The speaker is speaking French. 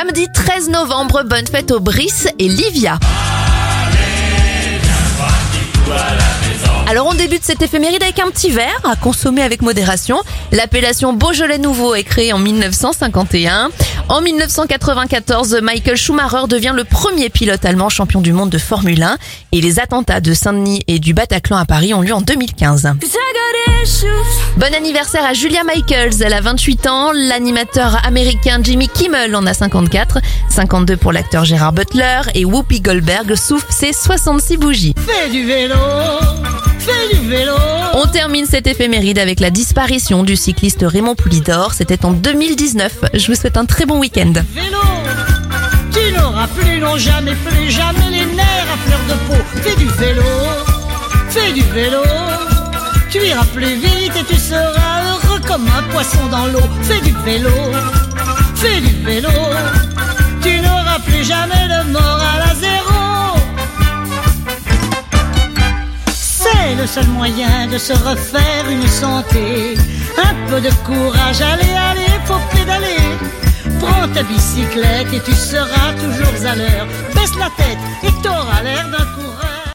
Samedi 13 novembre, bonne fête aux Brice et Livia. Alors on débute cette éphéméride avec un petit verre à consommer avec modération. L'appellation Beaujolais Nouveau est créée en 1951. En 1994, Michael Schumacher devient le premier pilote allemand champion du monde de Formule 1 et les attentats de Saint-Denis et du Bataclan à Paris ont lieu en 2015. Bon anniversaire à Julia Michaels, elle a 28 ans, l'animateur américain Jimmy Kimmel en a 54, 52 pour l'acteur Gérard Butler et Whoopi Goldberg souffle ses 66 bougies. Fais du vélo, fais du vélo. On termine cette éphéméride avec la disparition du cycliste Raymond Poulidor, c'était en 2019. Je vous souhaite un très bon week-end. Vélo, tu n'auras plus, non jamais, plus jamais les nerfs à fleur de peau. Fais du vélo, fais du vélo. Tu iras plus vite et tu seras heureux comme un poisson dans l'eau. Fais du vélo, fais du vélo. Tu n'auras plus jamais de morale à zéro. C'est le seul moyen de se refaire une santé. Un peu de courage, allez, allez, faut pédaler. Prends ta bicyclette et tu seras toujours à l'heure. Baisse la tête et coureur.